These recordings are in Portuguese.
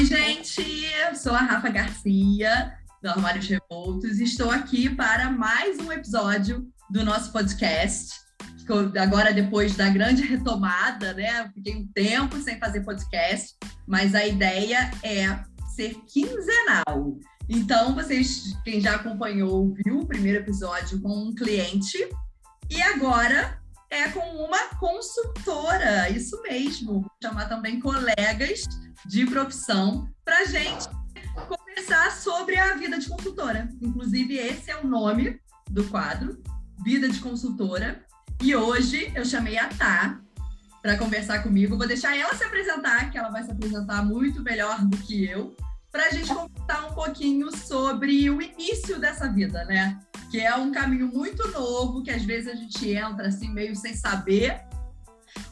Oi, gente! Eu sou a Rafa Garcia, do Armários Revoltos, e estou aqui para mais um episódio do nosso podcast. Agora, depois da grande retomada, né? Fiquei um tempo sem fazer podcast, mas a ideia é ser quinzenal. Então, vocês, quem já acompanhou, viu o primeiro episódio com um cliente, e agora é com uma consultora, isso mesmo. Vou chamar também colegas de profissão para gente conversar sobre a vida de consultora. Inclusive, esse é o nome do quadro, Vida de Consultora. E hoje eu chamei a Tá para conversar comigo. Vou deixar ela se apresentar, que ela vai se apresentar muito melhor do que eu, para a gente conversar um pouquinho sobre o início dessa vida, né? Que é um caminho muito novo, que às vezes a gente entra assim meio sem saber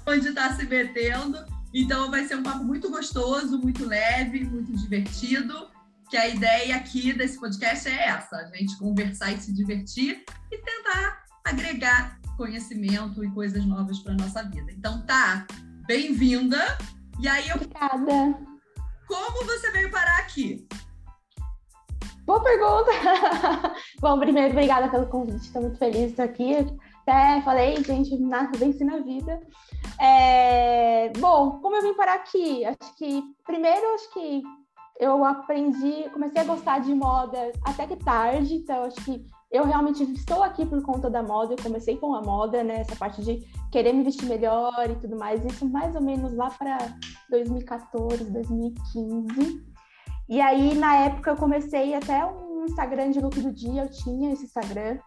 onde está se metendo então vai ser um papo muito gostoso, muito leve, muito divertido. Que a ideia aqui desse podcast é essa: a gente conversar e se divertir e tentar agregar conhecimento e coisas novas para nossa vida. Então tá, bem-vinda. E aí eu. Obrigada. Como você veio parar aqui? Boa pergunta! Bom, primeiro, obrigada pelo convite, estou muito feliz de estar aqui. Até falei, gente, nada vence na vida. É... Bom, como eu vim parar aqui? Acho que, primeiro, acho que eu aprendi, comecei a gostar de moda até que tarde, então acho que eu realmente estou aqui por conta da moda, eu comecei com a moda, né, essa parte de querer me vestir melhor e tudo mais, isso mais ou menos lá para 2014, 2015. E aí, na época, eu comecei até um Instagram de look do dia, eu tinha esse Instagram,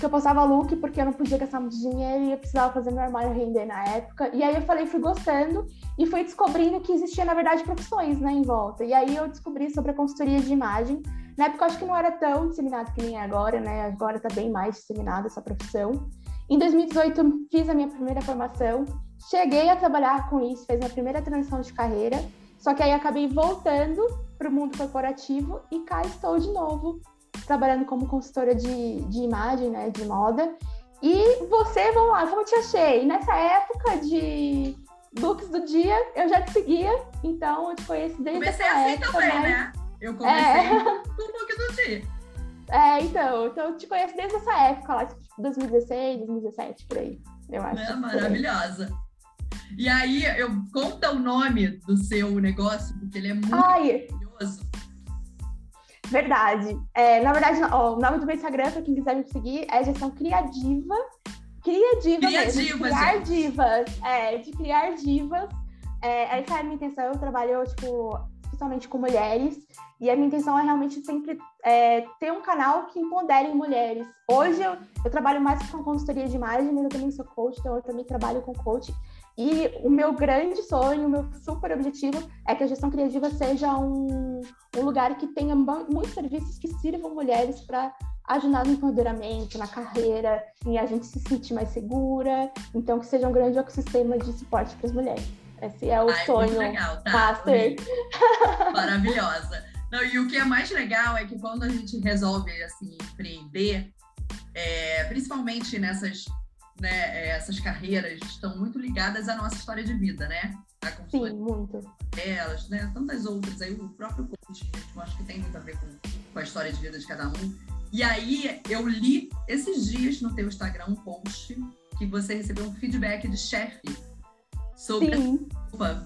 que eu postava look porque eu não podia gastar muito dinheiro e eu precisava fazer meu armário render na época. E aí eu falei, fui gostando e fui descobrindo que existia, na verdade, profissões né, em volta. E aí eu descobri sobre a consultoria de imagem. Na época eu acho que não era tão disseminado que nem é agora, né? Agora está bem mais disseminada essa profissão. Em 2018 eu fiz a minha primeira formação, cheguei a trabalhar com isso, fez minha primeira transição de carreira, só que aí acabei voltando para o mundo corporativo e cá estou de novo trabalhando como consultora de, de imagem, né, de moda. E você, vamos lá, como te achei? Nessa época de looks do dia, eu já te seguia, então eu te conheci desde Comecei essa assim época, também, né? Eu comecei é... com o look do dia. É, então, então eu te conheço desde essa época, lá, tipo, 2016, 2017, por aí, eu acho. É maravilhosa. E aí, eu conta o nome do seu negócio, porque ele é muito Ai, maravilhoso. Verdade. É, na verdade, ó, o nome do meu Instagram, para quem quiser me seguir, é Gestão Criativa. Criativa mesmo. De criar gente. divas. É, de criar divas. É, essa é a minha intenção. Eu trabalho, tipo, especialmente com mulheres. E a minha intenção é realmente sempre é, ter um canal que empodere mulheres. Hoje eu, eu trabalho mais com consultoria de imagem, mas eu também sou coach, então eu também trabalho com coach. E o meu grande sonho, o meu super objetivo é que a gestão criativa seja um, um lugar que tenha muitos serviços que sirvam mulheres para ajudar no empoderamento, na carreira, em a gente se sentir mais segura. Então, que seja um grande ecossistema de suporte para as mulheres. Esse é o Ai, sonho. legal, tá? Maravilhosa. Não, e o que é mais legal é que quando a gente resolve assim empreender, é, principalmente nessas né, é, essas carreiras estão muito ligadas à nossa história de vida, né? A Sim, muito. Elas, né? Tantas outras aí, o próprio coach, eu acho que tem muito a ver com, com a história de vida de cada um. E aí, eu li esses dias no teu Instagram um post que você recebeu um feedback de chefe sobre Sim. a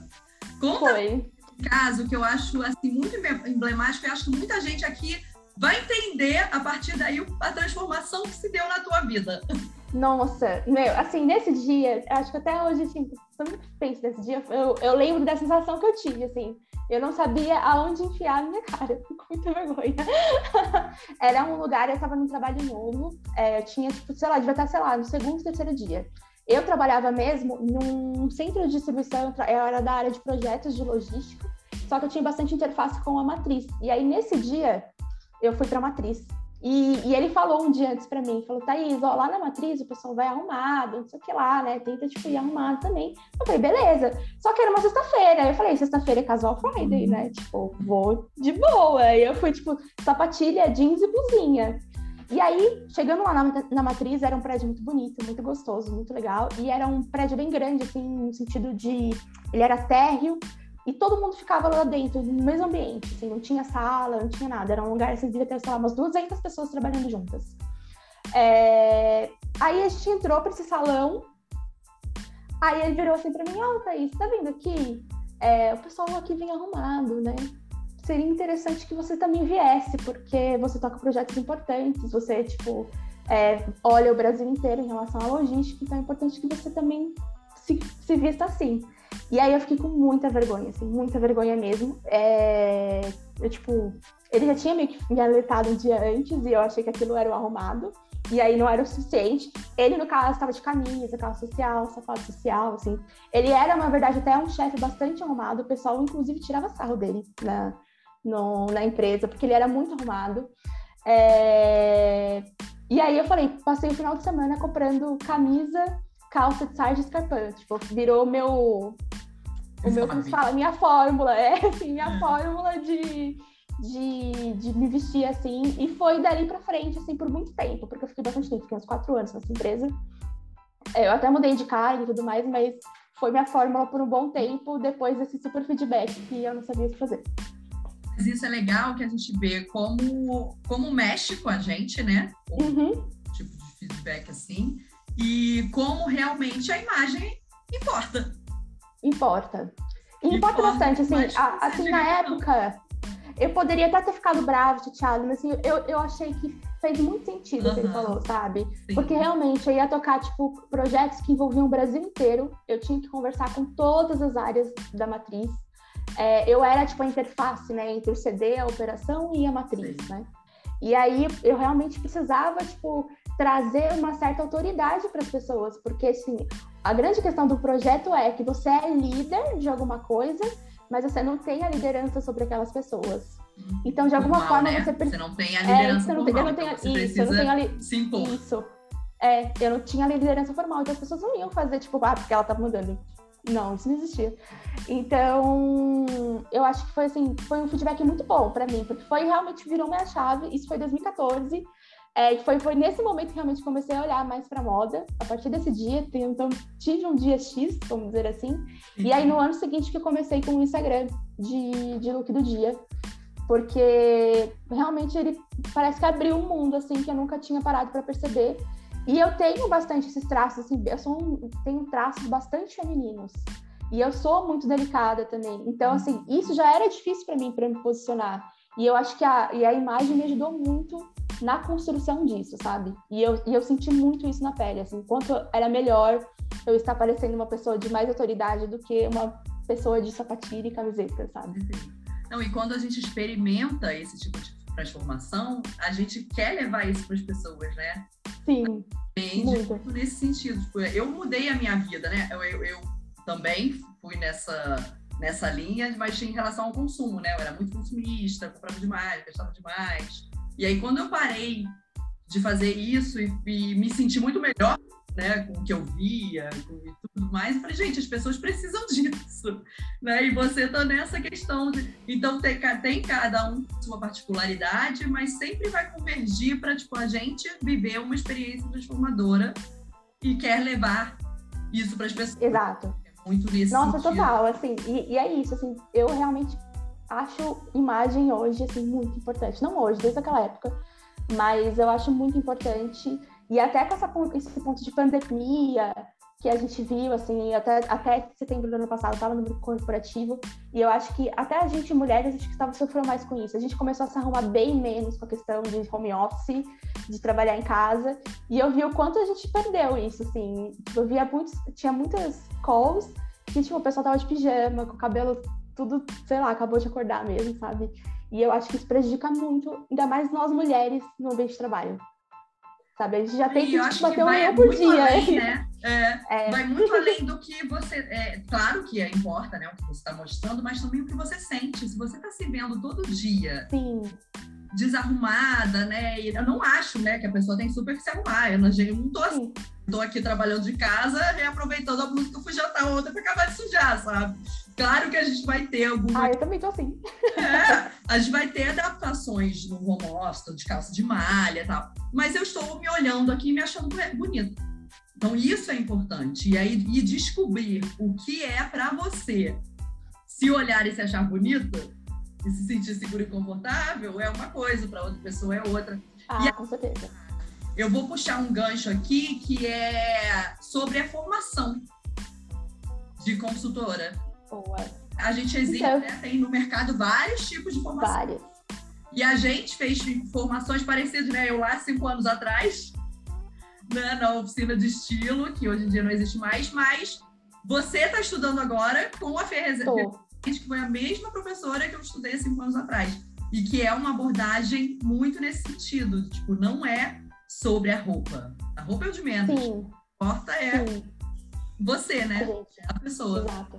Conta Foi. um caso que eu acho assim muito emblemático e acho que muita gente aqui vai entender a partir daí a transformação que se deu na tua vida. Nossa, meu, assim, nesse dia, acho que até hoje, assim, tô muito feliz desse dia, eu, eu lembro da sensação que eu tive, assim, eu não sabia aonde enfiar a minha cara, com muita vergonha. Era um lugar, eu estava num trabalho novo, é, eu tinha, tipo, sei lá, devia estar, sei lá, no segundo, terceiro dia. Eu trabalhava mesmo num centro de distribuição, eu era da área de projetos de logística, só que eu tinha bastante interface com a matriz. E aí, nesse dia, eu fui para a matriz. E, e, ele falou um dia antes para mim, falou, Thaís, ó, lá na matriz o pessoal vai arrumado, não sei o que lá, né? Tenta, tipo, ir arrumado também. Eu falei, beleza. Só que era uma sexta-feira. Eu falei, sexta-feira é casual Friday, né? Tipo, vou de boa. E eu fui, tipo, sapatilha, jeans e blusinha. E aí, chegando lá na, na matriz, era um prédio muito bonito, muito gostoso, muito legal. E era um prédio bem grande, assim, no sentido de... Ele era térreo, E todo mundo ficava lá dentro, no mesmo ambiente, assim, não tinha sala, não tinha nada. Era um lugar, assim, devia ter, sei lá, umas 200 pessoas trabalhando juntas. É... Aí a gente entrou para esse salão, aí ele virou assim para mim, ó, oh, Thaís, tá vendo aqui? É, o pessoal aqui vem arrumado, né? Seria interessante que você também viesse, porque você toca projetos importantes, você, tipo, é, olha o Brasil inteiro em relação à logística, então é importante que você também se, se vista assim. E aí eu fiquei com muita vergonha, assim, muita vergonha mesmo. É, eu, tipo, ele já tinha meio que me alertado um dia antes e eu achei que aquilo era o arrumado. E aí não era o suficiente. Ele, no caso, estava de camisa, calça social, sapato social, assim. Ele era, na verdade, até um chefe bastante arrumado. O pessoal, inclusive, tirava sarro dele na, no, na empresa, porque ele era muito arrumado. É... E aí eu falei, passei o final de semana comprando camisa, calça de sarja e escarpão. Tipo, virou meu. O meu, como se fala? Minha fórmula, é, assim, minha é. fórmula de, de, de me vestir assim. E foi dali pra frente, assim, por muito tempo, porque eu fiquei bastante tempo, fiquei uns quatro anos nessa empresa. Eu até mudei de cargo e tudo mais, mas foi minha fórmula por um bom tempo, depois desse super feedback que eu não sabia o que fazer. Mas isso é legal que a gente vê como, como mexe com a gente, né? Uhum. Tipo de feedback assim. E como realmente a imagem importa. Importa. E importa, bastante, assim, a, assim, na época, eu poderia até ter ficado bravo, chateado, mas assim, eu, eu achei que fez muito sentido o que ele falou, sabe? Sim. Porque realmente eu ia tocar, tipo, projetos que envolviam o Brasil inteiro, eu tinha que conversar com todas as áreas da matriz, é, eu era tipo a interface, né, entre o CD, a operação e a matriz, Sim. né? E aí eu realmente precisava, tipo, trazer uma certa autoridade para as pessoas, porque assim, a grande questão do projeto é que você é líder de alguma coisa, mas você não tem a liderança sobre aquelas pessoas. Então, de alguma formal, forma, né? você, você não tem a liderança é, não formal, eu não tenho, então isso, eu não tenho se impor. Isso. É, eu não tinha liderança formal, então as pessoas não iam fazer, tipo, ah, porque ela tá mudando. Não, isso não existia. Então, eu acho que foi assim, foi um feedback muito bom para mim, porque foi realmente virou minha chave. Isso foi 2014. É, foi, foi nesse momento que realmente comecei a olhar mais para moda. A partir desse dia, então tive um dia X, vamos dizer assim. E aí no ano seguinte que comecei com o Instagram de, de look do dia, porque realmente ele parece que abriu um mundo assim que eu nunca tinha parado para perceber. E eu tenho bastante esses traços, assim, eu sou um, tenho traços bastante femininos. E eu sou muito delicada também. Então, uhum. assim, isso já era difícil para mim, para me posicionar. E eu acho que a, e a imagem me ajudou muito na construção disso, sabe? E eu, e eu senti muito isso na pele, assim, quanto era melhor eu estar parecendo uma pessoa de mais autoridade do que uma pessoa de sapatilha e camiseta, sabe? Não, e quando a gente experimenta esse tipo de transformação, a gente quer levar isso para as pessoas, né? Sim. Muito. Nesse sentido. Tipo, eu mudei a minha vida, né? Eu, eu, eu, também fui nessa, nessa linha, mas em relação ao consumo, né? Eu era muito consumista, comprava demais, gastava demais. E aí, quando eu parei de fazer isso e, e me senti muito melhor né, com o que eu via e tudo mais. Eu falei, gente, as pessoas precisam disso, né? E você tá nessa questão. De, então, tem, tem cada um sua particularidade, mas sempre vai convergir para, tipo, a gente viver uma experiência transformadora e quer levar isso para as pessoas. Exato. É muito nesse Nossa, sentido. total, assim, e, e é isso, assim, eu realmente acho imagem hoje, assim, muito importante. Não hoje, desde aquela época, mas eu acho muito importante e até com essa, esse ponto de pandemia que a gente viu, assim, até, até setembro do ano passado, estava no grupo corporativo, e eu acho que até a gente, mulheres, a gente estava sofrendo mais com isso. A gente começou a se arrumar bem menos com a questão de home office, de trabalhar em casa, e eu vi o quanto a gente perdeu isso, assim. Eu via muitos, tinha muitas calls que, tipo, o pessoal tava de pijama, com o cabelo tudo, sei lá, acabou de acordar mesmo, sabe? E eu acho que isso prejudica muito, ainda mais nós mulheres no ambiente de trabalho sabe? A gente já tem que tipo, bater um eu por dia. Além, né? É, é. Vai muito além do que você. É, claro que é, importa né, o que você está mostrando, mas também o que você sente. Se você está se vendo todo dia. Sim. Desarrumada, né? E eu não acho, né, que a pessoa tem super que se arrumar. Eu não, eu não tô assim. Tô aqui trabalhando de casa, reaproveitando a blusa que eu fui jantar ontem para acabar de sujar, sabe? Claro que a gente vai ter algumas. Ah, eu também tô assim. É, a gente vai ter adaptações no home office, de calça de malha e tal. Mas eu estou me olhando aqui e me achando bonito. Então, isso é importante. E aí, e descobrir o que é para você se olhar e se achar bonita e se sentir seguro e confortável é uma coisa, para outra pessoa é outra. Ah, e com certeza. Eu vou puxar um gancho aqui que é sobre a formação de consultora. Boa. A gente existe, então, né? tem no mercado vários tipos de formação. Várias. E a gente fez formações parecidas, né? Eu lá, cinco anos atrás, né? na oficina de estilo, que hoje em dia não existe mais, mas você está estudando agora com a Ferrezete, que foi a mesma professora que eu estudei cinco anos atrás. E que é uma abordagem muito nesse sentido. Tipo, não é sobre a roupa. A roupa é o de menos. Sim. O que importa é Sim. você, né? É a pessoa. Exato.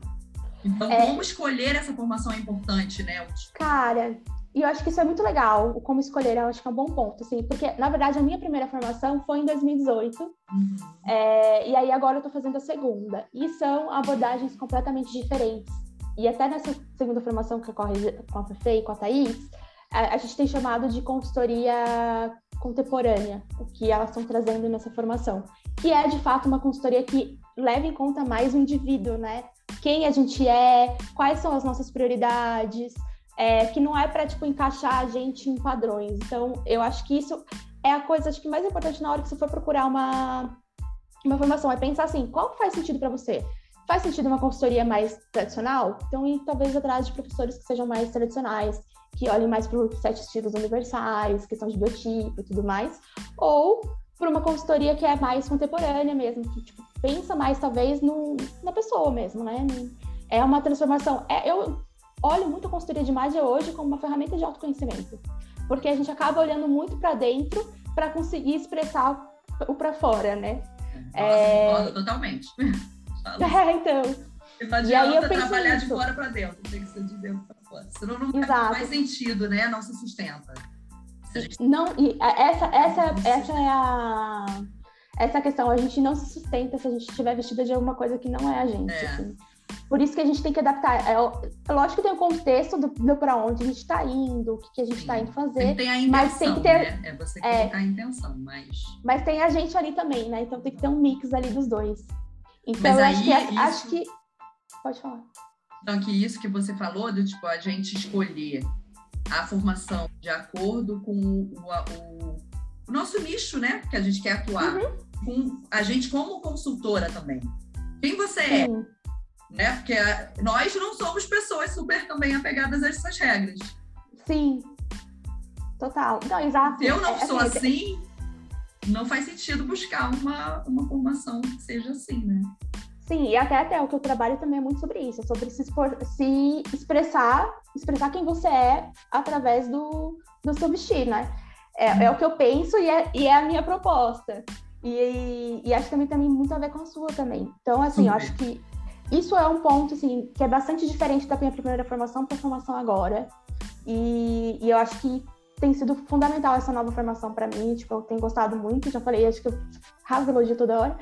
Então, é... como escolher essa formação é importante, né? Cara, e eu acho que isso é muito legal, o como escolher, eu acho que é um bom ponto, assim, porque, na verdade, a minha primeira formação foi em 2018, uhum. é, e aí agora eu tô fazendo a segunda, e são abordagens completamente diferentes. E até nessa segunda formação que ocorre com a Fefe e com a Thaís, a, a gente tem chamado de consultoria contemporânea, o que elas estão trazendo nessa formação, que é, de fato, uma consultoria que leva em conta mais o indivíduo, né? Quem a gente é, quais são as nossas prioridades, é, que não é para tipo encaixar a gente em padrões. Então, eu acho que isso é a coisa acho que mais importante na hora que você for procurar uma uma formação, é pensar assim, qual faz sentido para você? Faz sentido uma consultoria mais tradicional? Então, ir talvez atrás de professores que sejam mais tradicionais, que olhem mais para os sete estilos universais, questão de biotipo e tudo mais, ou para uma consultoria que é mais contemporânea mesmo, que tipo, pensa mais talvez no, na pessoa mesmo, né? É uma transformação. É, eu olho muito a consultoria de imagem hoje como uma ferramenta de autoconhecimento, porque a gente acaba olhando muito para dentro para conseguir expressar o para fora, né? Nossa, é... totalmente. É, então. Não adianta trabalhar de fora para dentro, tem que ser de dentro para fora. Senão não Exato. faz sentido, né? Não se sustenta. Gente... Não, e essa, essa, essa é a essa questão, a gente não se sustenta se a gente estiver vestida de alguma coisa que não é a gente. É. Assim. Por isso que a gente tem que adaptar. É, é lógico que tem o contexto do, do para onde a gente está indo, o que, que a gente está indo fazer. Tem a intenção, mas tem que ter. Né? É você que é, a intenção, mas. Mas tem a gente ali também, né? Então tem que ter um mix ali dos dois. Então mas eu acho, que, isso... acho que. Pode falar. Então, que isso que você falou, do tipo, a gente escolher a formação de acordo com o, o, o nosso nicho, né? Que a gente quer atuar. Uhum. Com a gente como consultora também. Quem você é? Sim. é? né? Porque nós não somos pessoas super também apegadas a essas regras. Sim. Total. Não, exato. Eu não é, sou assim, assim, não faz sentido buscar uma, uma formação que seja assim, né? Sim, e até, até o que eu trabalho também é muito sobre isso, é sobre se, expor, se expressar, expressar quem você é através do, do seu vestir, né? É, é o que eu penso e é, e é a minha proposta. E, e, acho que também tem muito a ver com a sua também. Então, assim, eu acho que isso é um ponto, assim, que é bastante diferente da minha primeira formação para a formação agora. E, e, eu acho que tem sido fundamental essa nova formação para mim. Tipo, eu tenho gostado muito, já falei, acho que eu rasgo elogio toda hora.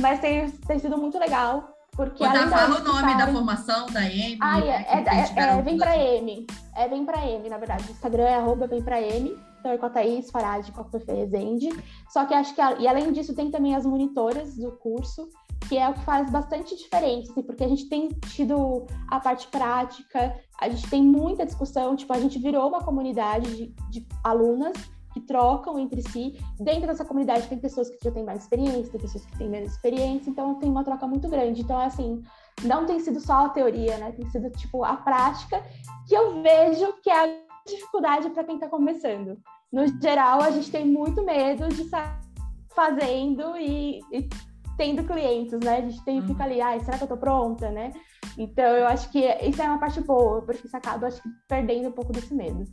Mas tem, tem sido muito legal. Porque Outra, além fala o nome da formação da M. Ah, é, é, é, é Vem Pra M. É Vem Pra M, na verdade. O Instagram é arroba Vem Pra M. Então é com a Thaís Farad, com a Fefe Rezende. Só que acho que, e além disso, tem também as monitoras do curso, que é o que faz bastante diferença, assim, porque a gente tem tido a parte prática, a gente tem muita discussão, tipo, a gente virou uma comunidade de, de alunas que trocam entre si. Dentro dessa comunidade tem pessoas que já têm mais experiência, tem pessoas que têm menos experiência, então tem uma troca muito grande. Então, assim, não tem sido só a teoria, né? Tem sido, tipo, a prática, que eu vejo que é a dificuldade para quem está começando. No geral, a gente tem muito medo de estar fazendo e, e tendo clientes, né? A gente tem, fica ali, ai, será que eu tô pronta, né? Então, eu acho que isso é uma parte boa, porque você acaba, acho que, perdendo um pouco desse medo.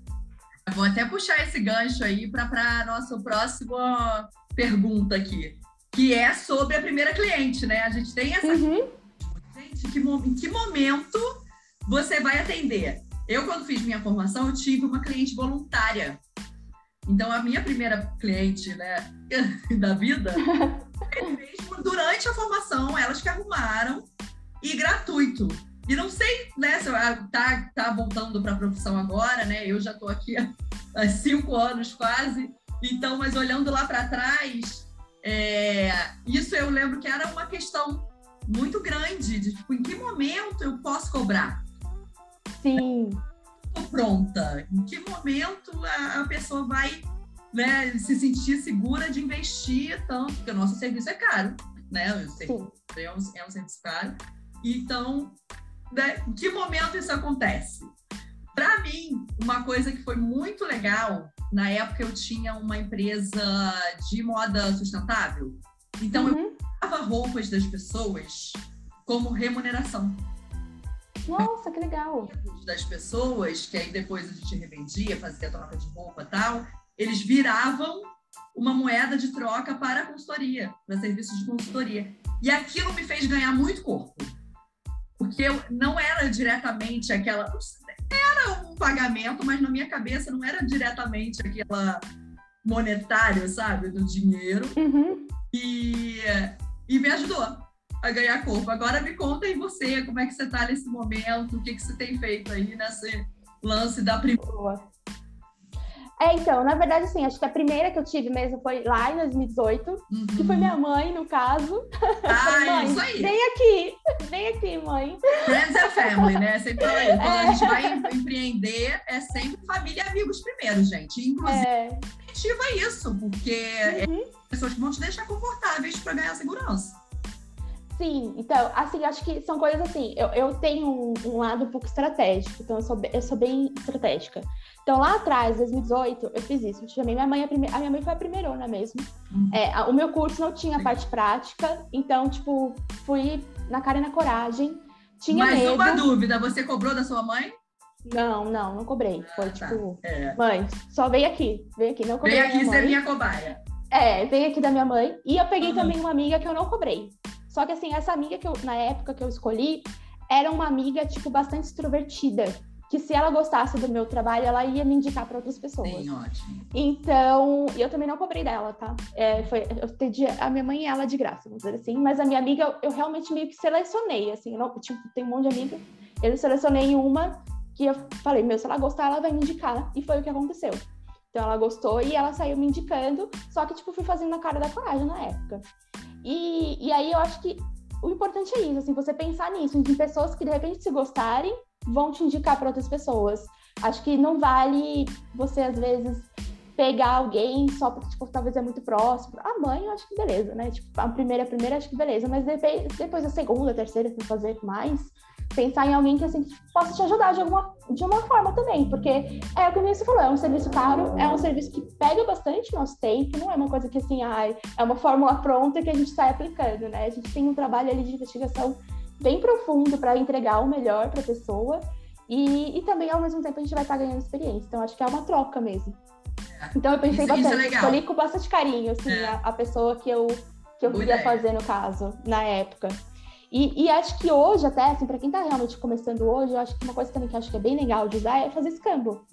Vou até puxar esse gancho aí para nossa próxima pergunta aqui, que é sobre a primeira cliente, né? A gente tem essa. Uhum. Gente, que, em que momento você vai atender? Eu, quando fiz minha formação, eu tive uma cliente voluntária. Então, a minha primeira cliente né, da vida mesmo durante a formação, elas que arrumaram e gratuito. E não sei, né, se tá, tá voltando para a profissão agora, né? Eu já estou aqui há, cinco anos quase. Então, mas olhando lá para trás, é, isso eu lembro que era uma questão muito grande de tipo, em que momento eu posso cobrar? Sim. Pronta. Em que momento a, a pessoa vai né, se sentir segura de investir tanto? Porque o nosso serviço é caro, né? O serviço é um, é um serviço caro. Então, né, em que momento isso acontece? Para mim, uma coisa que foi muito legal, na época eu tinha uma empresa de moda sustentável, então uhum. eu dava roupas das pessoas como remuneração. Nossa, que legal! Das pessoas, que aí depois a gente revendia, fazia troca de roupa e tal, eles viravam uma moeda de troca para a consultoria, para serviços de consultoria. E aquilo me fez ganhar muito corpo. Porque eu não era diretamente aquela. Era um pagamento, mas na minha cabeça não era diretamente aquela monetária, sabe? Do dinheiro. Uhum. E, e me ajudou a ganhar corpo. Agora me conta aí você, como é que você está nesse momento, o que, que você tem feito aí nesse lance da primeira. É, então, na verdade, assim, acho que a primeira que eu tive mesmo foi lá em 2018, uhum. que foi minha mãe, no caso. Ah, isso aí. Vem aqui, vem aqui, mãe. Friends and family, né? Sempre aí. Quando é. a gente vai empreender, é sempre família e amigos primeiro, gente. Inclusive, é. incentiva isso, porque uhum. é pessoas que vão te deixar confortáveis para ganhar segurança. Sim, então, assim, acho que são coisas assim. Eu, eu tenho um, um lado um pouco estratégico, então eu sou, eu sou bem estratégica. Então, lá atrás, 2018, eu fiz isso. Eu chamei minha mãe, a, prime... a minha mãe foi a primeirona mesmo. Uhum. É, o meu curso não tinha parte prática, então, tipo, fui na cara e na coragem. Tinha Mas medo. uma dúvida, você cobrou da sua mãe? Não, não, não cobrei. Foi ah, tá. tipo, é. mãe, só vem aqui, vem aqui, não cobrei. Vem aqui ser minha cobaia. É, vem aqui da minha mãe. E eu peguei uhum. também uma amiga que eu não cobrei. Só que assim, essa amiga que eu, na época que eu escolhi, era uma amiga, tipo, bastante extrovertida. Que se ela gostasse do meu trabalho, ela ia me indicar para outras pessoas. Sim, ótimo. Então, eu também não cobrei dela, tá? É, foi, eu pedi a minha mãe e ela de graça, vamos dizer assim. Mas a minha amiga, eu, eu realmente meio que selecionei, assim. não, tipo, tem um monte de amiga. Eu selecionei uma que eu falei, meu, se ela gostar, ela vai me indicar. E foi o que aconteceu. Então ela gostou e ela saiu me indicando, só que tipo fui fazendo na cara da coragem na época. E, e aí eu acho que o importante é isso, assim, você pensar nisso, em pessoas que de repente se gostarem vão te indicar para outras pessoas. Acho que não vale você às vezes pegar alguém só porque tipo, talvez é muito próximo. A mãe, eu acho que beleza, né? Tipo, a primeira, a primeira, acho que beleza, mas depois, depois a segunda, a terceira, se fazer mais, pensar em alguém que assim possa te ajudar de alguma de uma forma também, porque é o que você falou, é um serviço caro, é um serviço que pega bastante nosso tempo, não é uma coisa que assim, ai, é uma fórmula pronta que a gente está aplicando, né? A gente tem um trabalho ali de investigação bem profundo para entregar o melhor para a pessoa e, e também ao mesmo tempo a gente vai estar tá ganhando experiência. Então acho que é uma troca mesmo. Então eu pensei isso, bastante, isso é escolhi com bastante carinho assim, é. a, a, pessoa que eu que eu queria fazer no caso, na época. E, e, acho que hoje, até, assim, para quem está realmente começando hoje, eu acho que uma coisa também que acho que é bem legal de usar é fazer escambo.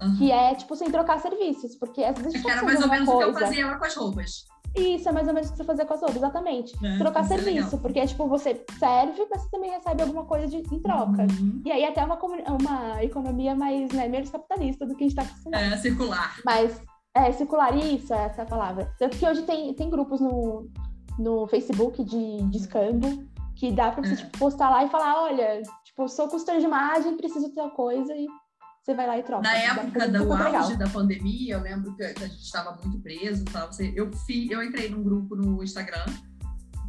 Uhum. Que é, tipo, sem trocar serviços. Porque às vezes. Tá era mais ou menos coisa... o que eu fazia lá com as roupas. Isso, é mais ou menos o que você fazia com as roupas, exatamente. É, trocar é serviço, é porque tipo, você serve, mas você também recebe alguma coisa de, em troca. Uhum. E aí até uma, uma economia mais, né, menos capitalista do que a gente está acostumado. É, circular. Mas, é, circular, isso, é essa a palavra. Tanto que hoje tem, tem grupos no, no Facebook de, de escambo, que dá para você é. tipo, postar lá e falar, olha, tipo, sou costura de imagem, preciso de tal coisa e você vai lá e troca. Na época do auge legal. da pandemia, eu lembro que a gente estava muito preso, tal, eu, fi, eu entrei num grupo no Instagram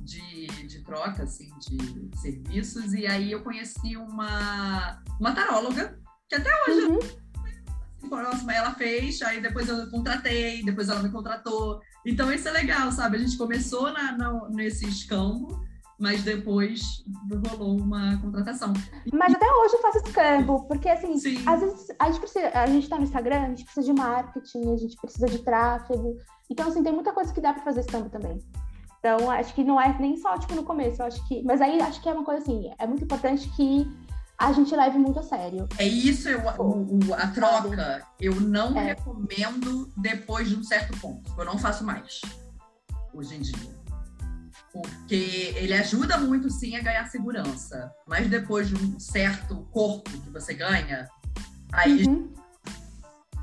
de, de troca, assim, de serviços, e aí eu conheci uma, uma taróloga, que até hoje uhum. eu, próxima, ela fez, aí depois eu contratei, depois ela me contratou. Então isso é legal, sabe? A gente começou na, na, nesse escambo, mas depois rolou uma contratação. Mas até hoje eu faço escambo, porque assim, Sim. às vezes a gente precisa, a gente tá no Instagram, a gente precisa de marketing, a gente precisa de tráfego. Então, assim, tem muita coisa que dá para fazer escambo também. Então, acho que não é nem só, tipo, no começo, eu acho que. Mas aí acho que é uma coisa assim, é muito importante que a gente leve muito a sério. É isso, eu, o, a troca, eu não é. recomendo depois de um certo ponto. Eu não faço mais, hoje em dia porque ele ajuda muito sim a ganhar segurança, mas depois de um certo corpo que você ganha, aí uhum.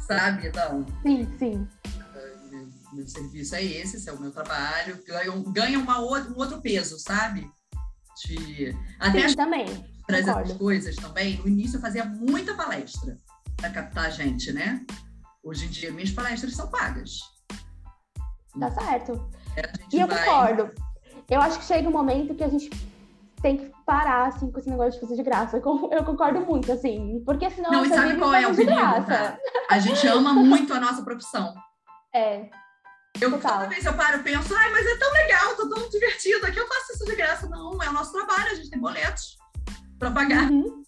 sabe, então. Sim, sim. Meu, meu, serviço é esse, esse é o meu trabalho, ganha, ganha uma outra, um outro peso, sabe? De... Até Sim, também. concordo. essas coisas também. No início eu fazia muita palestra para captar gente, né? Hoje em dia minhas palestras são pagas. Tá certo. Gente E eu vai- concordo. Eu acho que chega um momento que a gente tem que parar, assim, com esse negócio de fazer de graça. Eu con- Eu concordo muito, assim. Porque senão Não, e sabe qual é o perigo? A gente ama muito a nossa profissão. É, Eu, Total. toda vez eu paro e penso, ai, mas é tão legal, tô tão divertido, aqui eu faço isso de graça. Não, é o nosso trabalho, a gente tem boletos para pagar, uhum.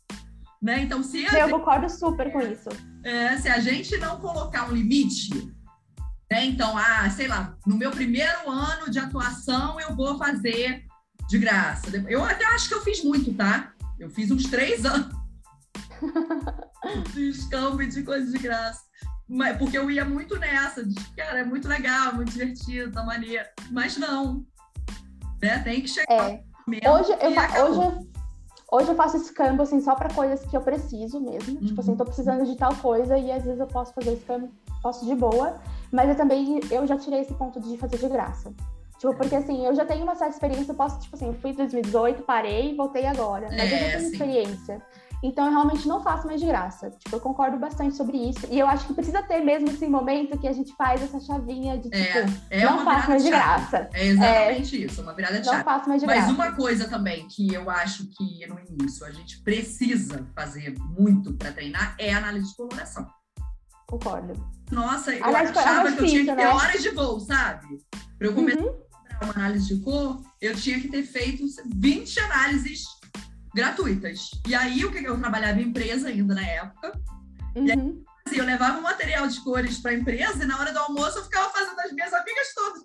né? Então, se eu concordo super com isso. é, se a gente não colocar um limite, né? Então, ah, sei lá, no meu primeiro ano de atuação eu vou fazer de graça. Eu até acho que eu fiz muito, tá? Eu fiz uns três anos de escambo e de coisa de graça. Mas, porque eu ia muito nessa, de, cara, é muito legal, muito divertido, tá maneiro. Mas não. Né? Tem que chegar É. Hoje eu, acabou. hoje, eu- hoje eu faço escambo, assim, só pra coisas que eu preciso mesmo. Tipo assim, Uhum. tô precisando de tal coisa e às vezes eu posso fazer escambo, posso de boa. Mas eu também, eu já tirei esse ponto de fazer de graça. Tipo, porque assim, eu já tenho uma certa experiência, eu posso, tipo assim, eu fui em 2018, parei e voltei agora. Mas eu É, já tenho sim. experiência. Então eu realmente não faço mais de graça. Tipo, eu concordo bastante sobre isso. E eu acho que precisa ter mesmo esse momento que a gente faz essa chavinha de, tipo, É, é não faço mais de graça. É exatamente isso, uma virada de Não faço mais de Mas graça. uma coisa também que eu acho que no início a gente precisa fazer muito para treinar é a análise de coloração. Concordo. Nossa, eu é achava que eu tinha que ter né? horas de voo, sabe? Para eu começar Uhum. a uma análise de cor, eu tinha que ter feito 20 análises gratuitas. E aí, o que eu trabalhava em empresa ainda na época, Uhum. assim, eu levava um material de cores para a empresa e na hora do almoço eu ficava fazendo as minhas amigas todas.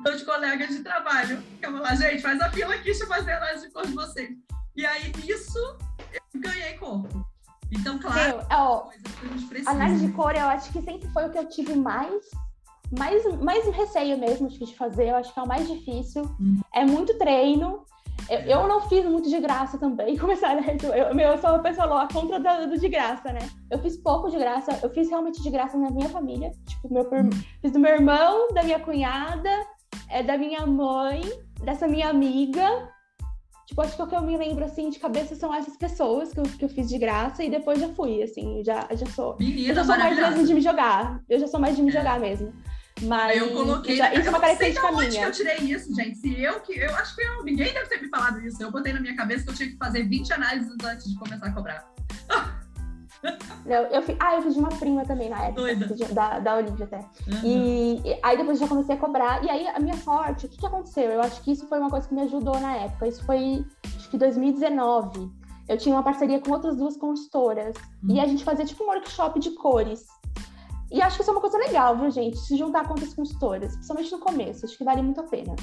Meus colegas de trabalho. Ficava lá, gente, faz a fila aqui, deixa eu fazer a análise de cor de vocês. E aí, nisso, eu ganhei corpo. Então, claro, Eu, ó, gente precisa. análise de cor, eu acho que sempre foi o que eu tive mais, mais, mais receio mesmo de fazer. Eu acho que é o mais difícil. Hum. É muito treino. Eu, eu não fiz muito de graça também, começar, né? Eu, eu, meu, eu sou uma pessoa louca contra do, do de graça, né? Eu fiz pouco de graça, eu fiz realmente de graça na minha família. Tipo, meu, Hum. fiz do meu irmão, da minha cunhada, é, da minha mãe, dessa minha amiga. Tipo, acho que o que eu me lembro, assim, de cabeça são essas pessoas que eu, que eu fiz de graça e depois já fui, assim, eu já, eu já sou. Eu Menina já sou mais mesmo de me jogar. Eu já sou mais de me É. jogar mesmo. Mas Eu coloquei. já- isso é eu uma não sei de característica onde que minha. eu tirei isso, gente. Se eu que. Eu acho que eu, ninguém deve ter me falado isso. Eu botei na minha cabeça que eu tinha que fazer 20 análises antes de começar a cobrar. Eu, eu fi- ah, eu fiz de uma prima também na época, de- da, da Olivia até. Uhum. E, aí depois já comecei a cobrar. E aí a minha sorte, o que, que aconteceu? Eu acho que isso foi uma coisa que me ajudou na época. Isso foi, acho que 2019. Eu tinha uma parceria com outras duas consultoras. Hum. E a gente fazia tipo um workshop de cores. E acho que isso é uma coisa legal, viu, gente? Se juntar com outras consultoras, principalmente no começo. Acho que vale muito a pena.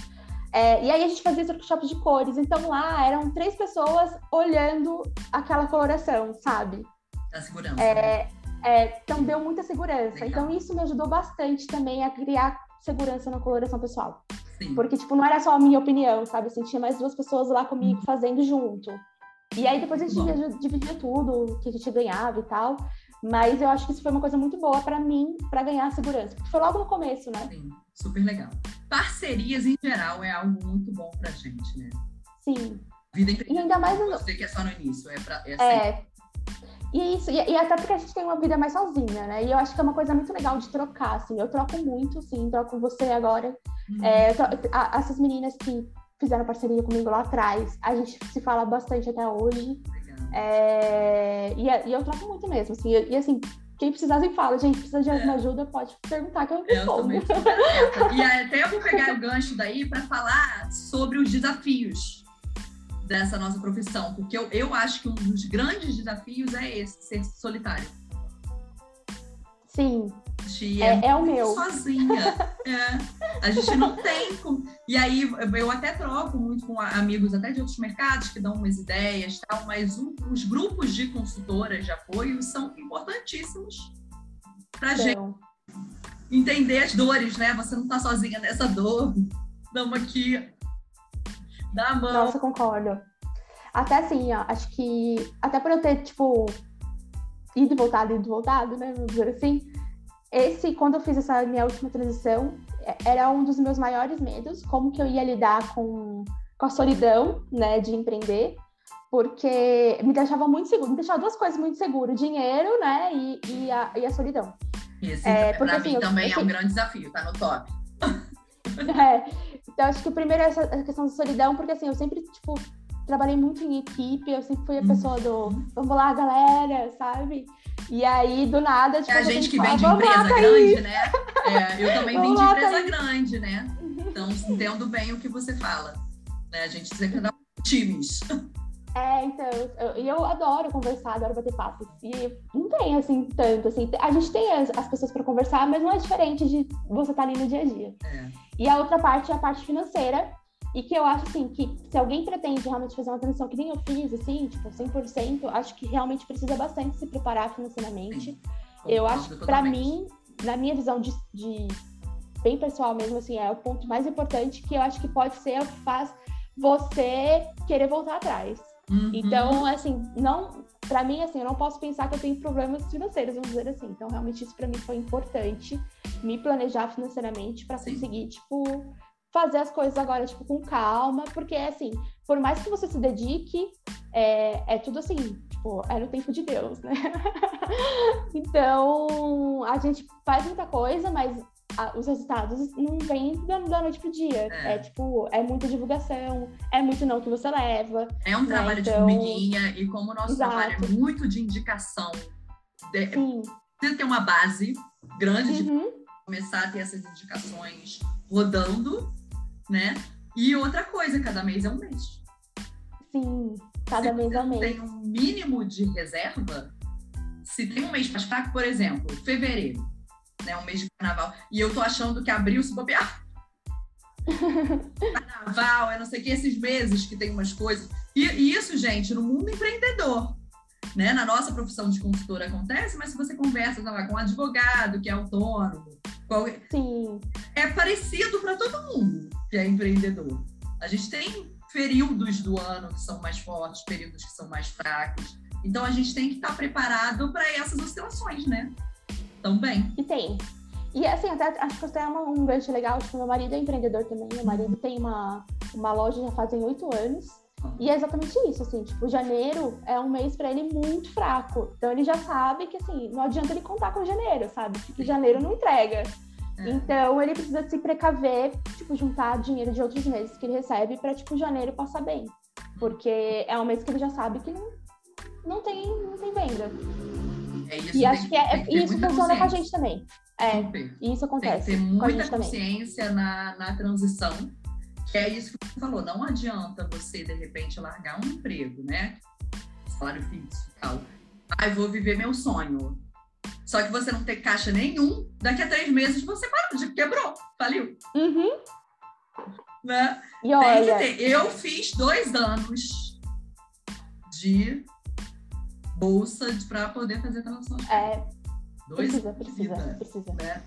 É, e aí a gente fazia esse workshop de cores. Então lá eram três pessoas olhando aquela coloração, sabe? Da segurança. né? É, é, então deu muita segurança. Legal. Então isso me ajudou bastante também a criar segurança na coloração pessoal. Sim. Porque, tipo, não era só a minha opinião, sabe? Assim, tinha mais duas pessoas lá comigo fazendo junto. E aí depois a gente Bom. dividia, tudo que a gente ganhava e tal. Mas eu acho que isso foi uma coisa muito boa pra mim, pra ganhar segurança. Porque foi logo no começo, né? Sim, super legal. Parcerias em geral é algo muito bom pra gente, né? Sim. Vida E empreendedora. ainda mais no, Você que é só no início, é, pra, é, É. E isso, e, e até porque a gente tem uma vida mais sozinha, né? E eu acho que é uma coisa muito legal de trocar, assim. Eu troco muito, sim, troco você agora. Uhum. É, eu a- essas meninas que fizeram parceria comigo lá atrás, a gente se fala bastante até hoje. É, e, e eu troco muito mesmo, assim. E, e, assim, quem precisar sempre fala, gente, precisa de alguma ajuda, pode perguntar que eu Eu respondo. aberta. E até eu vou pegar o gancho daí para falar sobre os desafios dessa nossa profissão, porque eu, eu acho que um dos grandes desafios é esse, ser solitário. Sim, gente É- é o meu. sozinha. É. A gente não tem. como- E aí eu até troco muito com amigos até de outros mercados que dão umas ideias tal, mas o- os grupos de consultoras de apoio são importantíssimos para gente então, entender as dores, né? Você não tá sozinha nessa dor. Damos aqui. Dá a mão. nossa, concordo. Até assim, ó, acho que. Até por eu ter, tipo, ido e voltado, ido e voltado, né? Vamos dizer assim. Esse, quando eu fiz essa minha última transição, é- era um dos meus maiores medos. Como que eu ia lidar com com a solidão, né, de empreender, porque me deixava muito seguro, me deixava duas coisas muito seguras, o dinheiro, né, e, e, a, e a solidão. Isso, é, porque, pra mim assim, também eu, é um grande desafio, tá no top. é, então acho que o primeiro é essa questão da solidão, porque assim, eu sempre, tipo, trabalhei muito em equipe, eu sempre fui a pessoa do uhum. vamos lá, galera, sabe? E aí, do nada, tipo, É a gente que vem de empresa grande, né? É, eu também vim de empresa grande, né? Então, entendo bem o que você fala. Né? A gente sempre dá times. É, então, e eu, eu, adoro conversar, adoro bater papo. E não tem, assim, tanto, assim, a gente tem as, as pessoas para conversar, mas não é diferente de você estar tá ali no dia a dia. É. E a outra parte é a parte financeira, e que eu acho, assim, que se alguém pretende realmente fazer uma transição que nem eu fiz, assim, tipo, 100%, acho que realmente precisa bastante se preparar financeiramente. Sim. Eu acho que, para mim, na minha visão de, de, bem pessoal mesmo, assim, é o ponto mais importante que eu acho que pode ser o que faz você querer voltar atrás. Uhum. Então, assim, não, para mim, assim, eu não posso pensar que eu tenho problemas financeiros, vamos dizer assim. Então, realmente, isso para mim foi importante, me planejar financeiramente para conseguir, tipo, fazer as coisas agora, tipo, com calma, porque, assim, por mais que você se dedique, é, é tudo assim, tipo, é no tempo de Deus, né? então, a gente faz muita coisa, mas a, os resultados não vêm da, da noite pro dia. É. é. tipo, é muita divulgação, é muito não que você leva. É um né? trabalho então... de formiguinha, e como o nosso Exato. trabalho é muito de indicação, de, precisa ter uma base grande uhum. de começar a ter essas indicações rodando, né? E outra coisa, cada mês é um mês. Sim, cada se mês é um mês. tem um mínimo de reserva, se tem um mês mais fraco, por exemplo, fevereiro, né? Um mês de carnaval, e eu tô achando que abril se bobear. carnaval, é não sei o que, esses meses que tem umas coisas. E, e isso, gente, no mundo empreendedor. Né? Na nossa profissão de consultora acontece, mas se você conversa lá, com um advogado que é autônomo, qual... Sim. é parecido para todo mundo que é empreendedor. A gente tem períodos do ano que são mais fortes, períodos que são mais fracos. Então a gente tem que estar preparado para essas oscilações, né? Também. E tem. E assim, até acho que até é um gancho legal, tipo, meu marido é empreendedor também, meu marido tem uma, uma loja já fazem oito anos. E é exatamente isso, assim, tipo, janeiro é um mês para ele muito fraco. Então ele já sabe que assim, não adianta ele contar com janeiro, sabe? Porque janeiro não entrega. É. Então ele precisa se precaver, tipo, juntar dinheiro de outros meses que ele recebe para tipo janeiro passar bem, porque é um mês que ele já sabe que não, não tem não tem venda. É isso, e acho que é, isso funciona com a gente também. É, isso acontece. Tem que ter muita consciência na, na transição, que é isso que você falou. Não adianta você, de repente, largar um emprego, né? Salário fixo e tal. Ah, vou viver meu sonho. Só que você não tem caixa nenhum, daqui a três meses você parou, quebrou, faliu. Uhum. Né? E olha... Tem que ter. Eu fiz dois anos de bolsa para poder fazer transação. É. Dois precisa, precisa, vida, precisa. Né?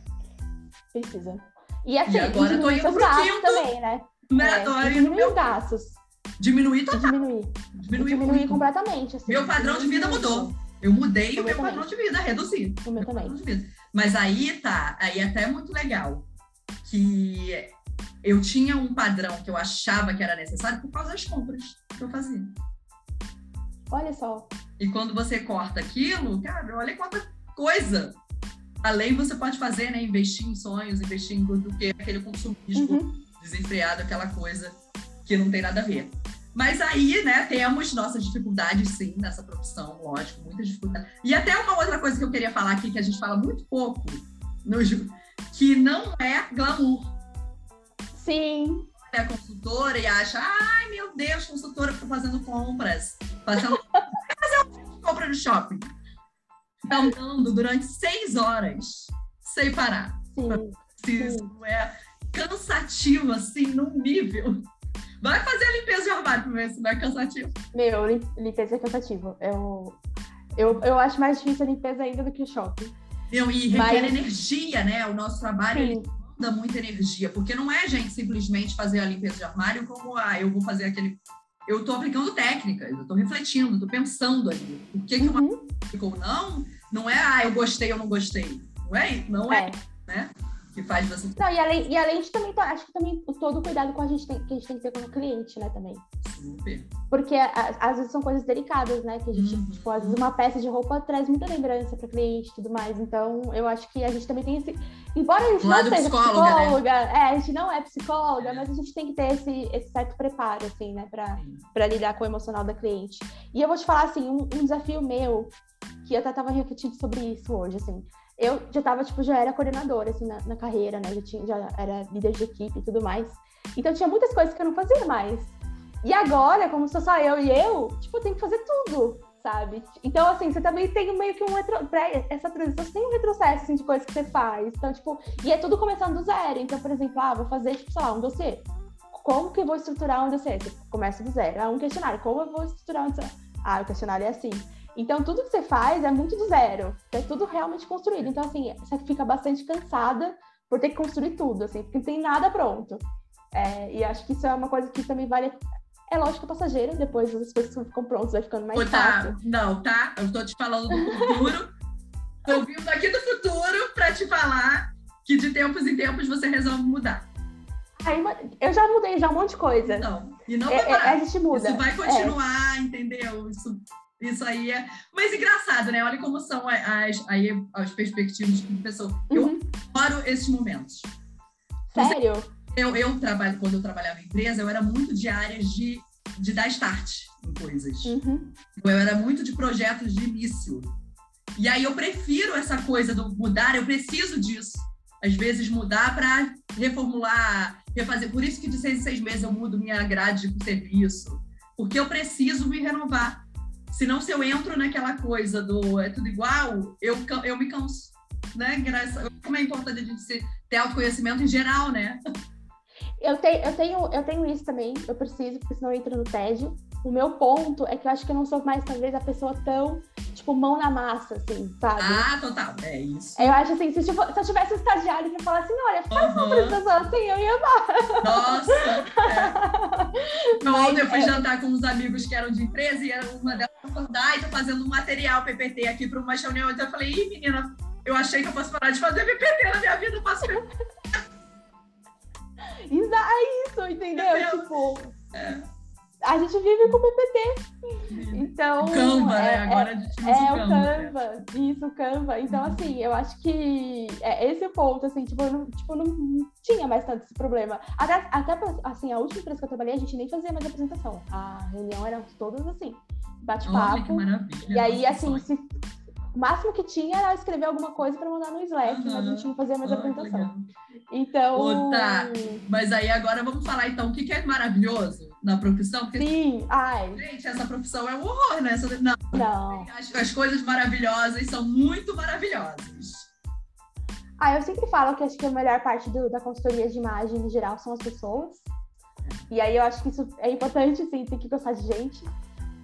Precisa. E, assim, e agora eu tô indo pro quinto. Também, né? né? É, tô diminuir os gastos. Diminuir total. Diminuir. Diminuir, diminuir completamente. Assim, meu padrão de vida mudou. Eu mudei o, o meu também. padrão de vida, reduzi. O meu, meu também. Mas aí tá, aí até é muito legal que eu tinha um padrão que eu achava que era necessário por causa das compras que eu fazia. Olha só. E quando você corta aquilo, cara, olha quanta coisa. Além você pode fazer, né? Investir em sonhos, investir em do que aquele consumismo uhum. desenfreado, aquela coisa que não tem nada a ver. Mas aí, né, temos nossas dificuldades, sim, nessa profissão, lógico, muitas dificuldades. E até uma outra coisa que eu queria falar aqui, que a gente fala muito pouco, no, que não é glamour. Sim. É consultora e acha, ai meu Deus, consultora fica fazendo compras, fazendo compra no shopping. Tá andando durante seis horas sem parar. Sim. Isso é cansativo, assim, num nível Vai fazer a limpeza de armário pra ver se não é cansativo. Meu, limpeza é cansativo. Eu, eu, eu acho mais difícil a limpeza ainda do que o shopping. Meu, e requer Mas... energia, né? O nosso trabalho demanda muita energia, porque não é, gente, simplesmente fazer a limpeza de armário como, ah, eu vou fazer aquele. Eu estou aplicando técnicas, eu estou refletindo, estou pensando ali. O que, uhum. que uma ou não, não é, ah, eu gostei ou não gostei. Não é, não é, é. né? Que faz você. Não, e além, e além de também, acho que também todo o cuidado com a gente tem, que a gente tem que ter com o cliente, né, também. Super. Porque a, às vezes são coisas delicadas, né? Que a gente, Uhum. tipo, às vezes uma peça de roupa traz muita lembrança para cliente e tudo mais. Então, eu acho que a gente também tem esse. Embora a gente Lado não seja psicóloga, né? psicóloga, é, a gente não é psicóloga, mas a gente tem que ter esse, esse certo preparo, assim, né, pra lidar com o emocional da cliente. E eu vou te falar, assim, um, um desafio meu, que eu até tava refletindo sobre isso hoje, assim. Eu já tava, tipo, já era coordenadora, assim, na, na carreira, né? Já, tinha, já era líder de equipe e tudo mais. Então, tinha muitas coisas que eu não fazia mais. E agora, como sou só eu e eu, tipo, eu tenho que fazer tudo, sabe? Então, assim, você também tem meio que um retro... essa transição, você tem um retrocesso, assim, de coisas que você faz. Então, tipo, e é tudo começando do zero. Então, por exemplo, ah, vou fazer, tipo, sei lá, um dossiê. Como que eu vou estruturar um dossiê? Você começa do zero. Ah, um questionário. Como eu vou estruturar um dossiê? Ah, o questionário é assim. Então, tudo que você faz é muito do zero. É tudo realmente construído. Então, assim, você fica bastante cansada por ter que construir tudo, assim, porque não tem nada pronto. É, e acho que isso é uma coisa que também vale. É lógico passageira, depois as coisas ficam prontas, vai ficando mais Ô, tá, fácil. não, tá? Eu tô te falando do futuro. tô vindo aqui do futuro pra te falar que de tempos em tempos você resolve mudar. Aí, eu já mudei já um monte de coisa. Não. E não É, vai é, parar. a gente muda. Isso vai continuar, entendeu? Isso, isso aí é. Mas engraçado, né? Olha como são as, aí, as perspectivas de pessoa. Eu Uhum. adoro esses momentos. Sério? Eu, eu trabalho, quando eu trabalhava em empresa, eu era muito de áreas de, de dar start em coisas. Uhum. Eu era muito de projetos de início. E aí eu prefiro essa coisa do mudar, eu preciso disso. Às vezes mudar para reformular, refazer. Por isso que de seis em seis meses eu mudo minha grade de serviço. Porque eu preciso me renovar. Senão, se eu entro naquela coisa do é tudo igual, eu, eu me canso. Né? Graça- Como é importante a gente ter autoconhecimento em geral, né? Eu, te, eu, tenho, eu tenho isso também, eu preciso, porque senão eu entro no tédio. O meu ponto é que eu acho que eu não sou mais, talvez, a pessoa tão, tipo, mão na massa, assim, sabe? Ah, total. É isso. Eu acho assim, se, tipo, se eu tivesse um estagiário pra falar assim, olha, faz uma Aham. apresentação assim, eu ia amar. Nossa! É. Mas, Ontem eu fui é. jantar com uns amigos que eram de empresa e era uma delas falando, ai, tô fazendo um material PPT aqui para uma reunião. Então eu falei, ih, menina, eu achei que eu fosse parar de fazer PPT na minha vida, eu faço PPT. É isso, entendeu? Entendeu? Tipo, É. a gente vive com PPT. Então. Canva, é, né? é- Agora a gente usa É, o o Canva. né? Canva, isso, o Canva. Então, assim, eu acho que é esse o ponto, assim, tipo, não, tipo, não tinha mais tanto esse problema. Até, até, assim, a última empresa que eu trabalhei, a gente nem fazia mais apresentação. A reunião era todas assim, bate-papo. E aí, assim, se, o máximo que tinha era escrever alguma coisa pra mandar no Slack, mas a gente não fazia mais apresentação. Então. Ô, tá. Mas aí agora vamos falar então o que que é maravilhoso na profissão, porque Sim, ai, gente, essa profissão é um horror, né? Essa- Não, não. as, as coisas maravilhosas são muito maravilhosas. Ah, eu sempre falo que acho que a melhor parte do- da consultoria de imagem em geral são as pessoas. E aí eu acho que isso é importante, sim, tem que gostar de gente.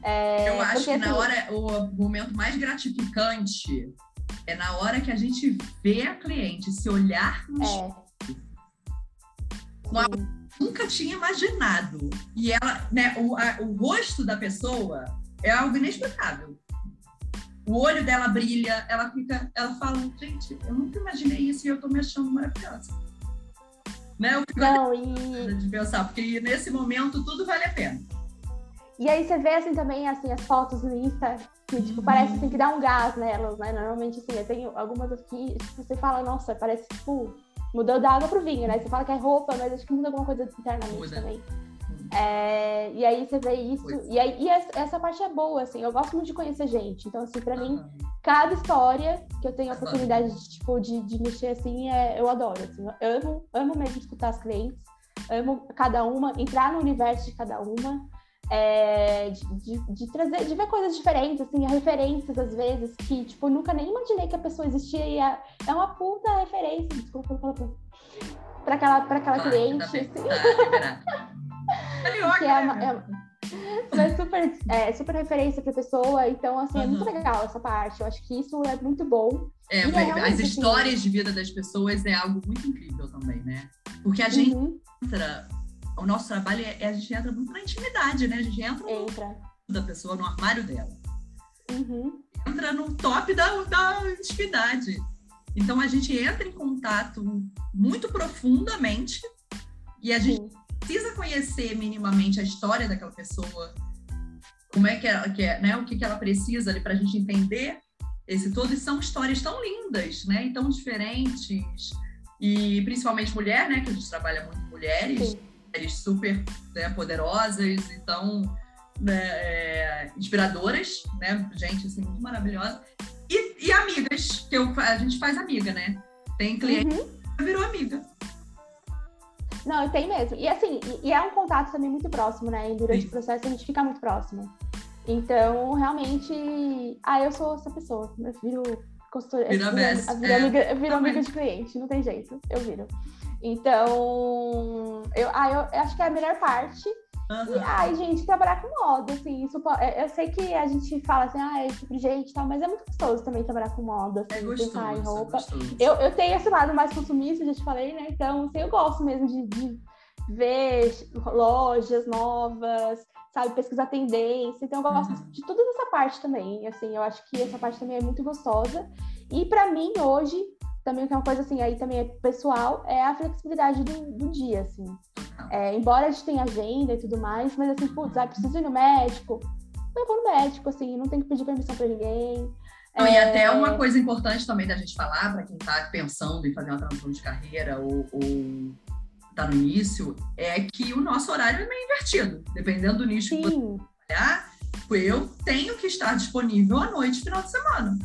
É, Eu acho que na assim, hora, o momento mais gratificante é na hora que a gente vê a cliente se olhar no espelho. É. Sim. Nunca tinha imaginado. E ela, né, o, a- o rosto da pessoa é algo inexplicável. O olho dela brilha, ela fica, ela fala, gente, eu nunca imaginei isso e eu tô me achando maravilhosa. Né? Eu fico Não, e, de pensar, porque nesse momento tudo vale a pena. E aí você vê assim também assim, as fotos no Insta, que tipo, Uhum. parece que tem que dar um gás nelas, né? Normalmente, assim, eu tenho algumas aqui, tipo, você fala, nossa, parece tipo, mudou da água pro vinho, né? Você fala que é roupa, mas acho que muda alguma coisa internamente Muda. também. É, e aí você vê isso, Pois. e aí e essa, parte é boa, assim, eu gosto muito de conhecer gente. Então, assim, pra mim, cada história que eu tenho a oportunidade de, tipo, de, de mexer assim, é, eu adoro. Assim, eu amo, amo mesmo escutar as clientes, amo cada uma, entrar no universo de cada uma, é, de, de, de trazer, de ver coisas diferentes, assim, referências às vezes, que, tipo, eu nunca nem imaginei que a pessoa existia e é, é uma puta referência, desculpa pra aquela, pra aquela Vai, cliente, tá bem, assim. tá Que é uma- né? é uma- é super, é, super referência pra pessoa, então, assim, é muito Uhum. legal essa parte. Eu acho que isso é muito bom. É, E é as assim, histórias de vida das pessoas é algo muito incrível também, né? Porque a gente Uhum, entra, o nosso trabalho é, é- a gente entra muito na intimidade, né? A gente entra no entra. da pessoa, no armário dela. Uhum. Entra no top da, da intimidade. Então a gente entra em contato muito profundamente e a gente Sim. precisa conhecer minimamente a história daquela pessoa, como é que ela quer, né? O que, que ela precisa ali para a gente entender esse todo. E são histórias tão lindas, né? E tão diferentes. E principalmente mulher, né? Que a gente trabalha muito mulheres, Sim. Mulheres super né, poderosas, então né, é, inspiradoras, né? Gente assim, muito maravilhosa. E, e, amigas, que eu, a gente faz amiga, né? Tem cliente uhum. que virou amiga. Não, tem mesmo. E assim, e, e, é um contato também muito próximo, né? E durante Sim. o processo a gente fica muito próximo. Então, realmente, ah, eu sou essa pessoa. Eu viro consultora. Vira best. Viro, é. amiga, viro amiga de cliente, não tem jeito. Eu viro. Então, eu, ah, eu, eu acho que é a melhor parte. Uhum. E, ai, gente, trabalhar com moda, assim, isso, é, eu sei que a gente fala assim, ah, é tipo gente e tal, mas é muito gostoso também trabalhar com moda, assim, é gostoso, pensar em roupa. É eu, eu tenho esse lado mais consumista, já te falei, né? Então, assim, eu gosto mesmo de, de ver lojas novas, sabe, pesquisar tendência. Então, eu gosto uhum. de toda essa parte também. Assim, eu acho que essa parte também é muito gostosa. E para mim, hoje, também que é uma coisa assim, aí também é pessoal, é a flexibilidade do, do dia, assim. É, embora a gente tenha agenda e tudo mais, mas assim, putz, ah, preciso ir no médico, eu vou no médico, assim, não tem que pedir permissão para ninguém. Não, é... E até uma coisa importante também da gente falar, para quem está pensando em fazer uma transição de carreira ou, ou tá no início, é que o nosso horário é meio invertido. Dependendo do nicho Sim. que você trabalhar, eu tenho que estar disponível à noite, final de semana.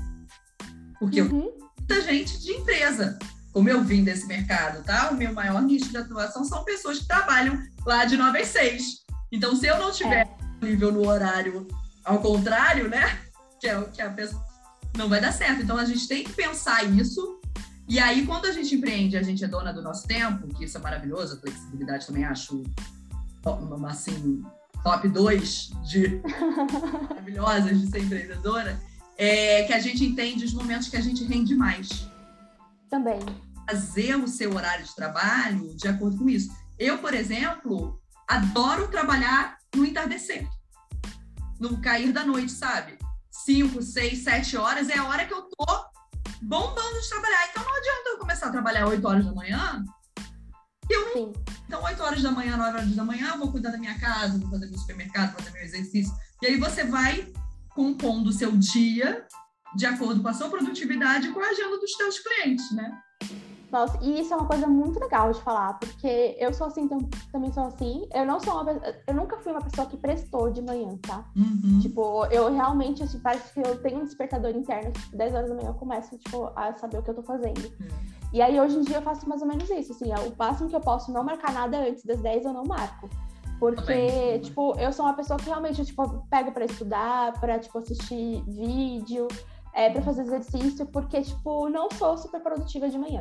Porque uhum. Muita gente de empresa como eu vim desse mercado, tá? O meu maior nicho de atuação são pessoas que trabalham lá de 9 às 6. Então, se eu não tiver é. disponível no horário ao contrário, né? Que é o que a pessoa não vai dar certo. Então, a gente tem que pensar isso. E aí, quando a gente empreende, a gente é dona do nosso tempo, que isso é maravilhoso, a flexibilidade também acho assim, top 2 de maravilhosas de ser empreendedora, é que a gente entende os momentos que a gente rende mais. Também. Fazer o seu horário de trabalho de acordo com isso. Eu, por exemplo, adoro trabalhar no entardecer, no cair da noite, sabe? Cinco, seis, sete horas é a hora que eu tô bombando de trabalhar. Então não adianta eu começar a trabalhar oito horas da manhã. Eu, Sim. Então, oito horas da manhã, nove horas da manhã, eu vou cuidar da minha casa, vou fazer meu supermercado, fazer meu exercício. E aí você vai compondo o seu dia de acordo com a sua produtividade e com a agenda dos teus clientes, né? Nossa, e isso é uma coisa muito legal de falar, porque eu sou assim, também sou assim. Eu não sou uma eu nunca fui uma pessoa que prestou de manhã, tá? Uhum. Tipo, eu realmente, assim, parece que eu tenho um despertador interno, tipo, 10 horas da manhã eu começo, tipo, a saber o que eu tô fazendo. Uhum. E aí, hoje em dia, eu faço mais ou menos isso, assim, é o máximo que eu posso não marcar nada antes das 10, eu não marco. Porque, tipo, eu sou uma pessoa que realmente, tipo, pego para estudar, para tipo, assistir vídeo, é, para fazer exercício, porque, tipo, não sou super produtiva de manhã.